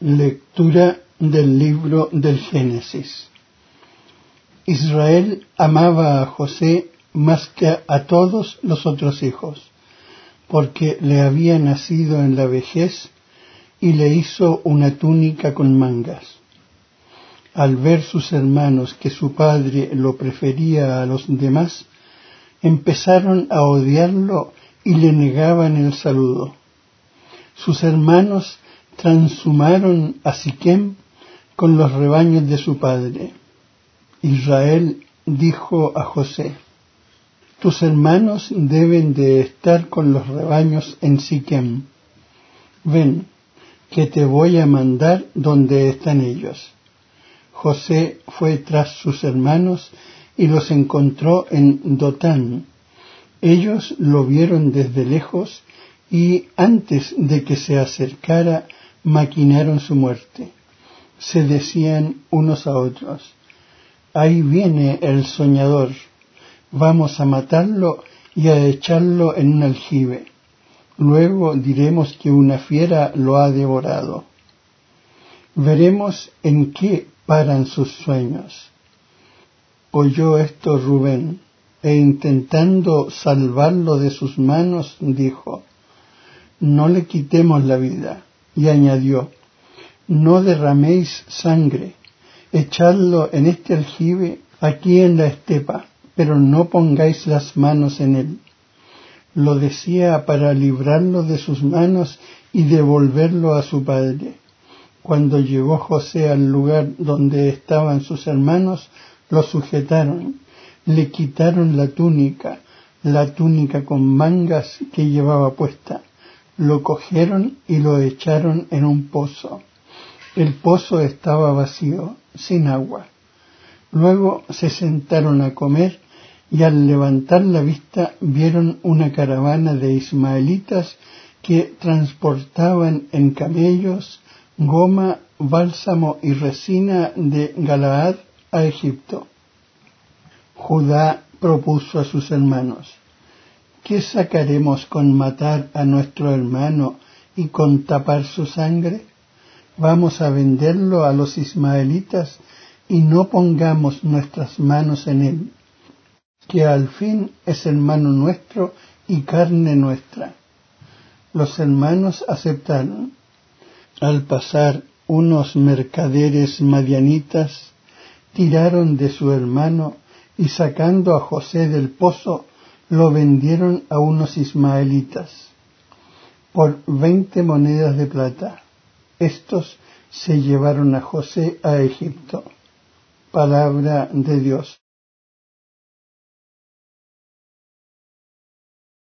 Lectura del libro del Génesis. Israel amaba a José más que a todos los otros hijos, porque le había nacido en la vejez y le hizo una túnica con mangas. Al ver sus hermanos que su padre lo prefería a los demás, empezaron a odiarlo y le negaban el saludo. Sus hermanos transhumaron a Siquem con los rebaños de su padre. Israel dijo a José, tus hermanos deben de estar con los rebaños en Siquem. Ven, que te voy a mandar donde están ellos. José fue tras sus hermanos y los encontró en Dotán. Ellos lo vieron desde lejos y antes de que se acercara maquinaron su muerte. Se decían unos a otros, ahí viene el soñador, vamos a matarlo y a echarlo en un aljibe. Luego diremos que una fiera lo ha devorado. Veremos en qué paran sus sueños. Oyó esto Rubén, e intentando salvarlo de sus manos, dijo, No le quitemos la vida y añadió, No derraméis sangre, echadlo en este aljibe aquí en la estepa, pero no pongáis las manos en él. Lo decía para librarlo de sus manos y devolverlo a su padre. Cuando llegó José al lugar donde estaban sus hermanos, lo sujetaron, le quitaron la túnica, la túnica con mangas que llevaba puesta, lo cogieron y lo echaron en un pozo. El pozo estaba vacío, sin agua. Luego se sentaron a comer y al levantar la vista vieron una caravana de ismaelitas que transportaban en camellos goma, bálsamo y resina de Galaad a Egipto. Judá propuso a sus hermanos, ¿Qué sacaremos con matar a nuestro hermano y con tapar su sangre? Vamos a venderlo a los ismaelitas y no pongamos nuestras manos en él, que al fin es hermano nuestro y carne nuestra. Los hermanos aceptaron. Al pasar unos mercaderes madianitas tiraron de su hermano y sacando a José del pozo lo vendieron a unos ismaelitas por veinte monedas de plata. Estos se llevaron a José a Egipto. Palabra de Dios.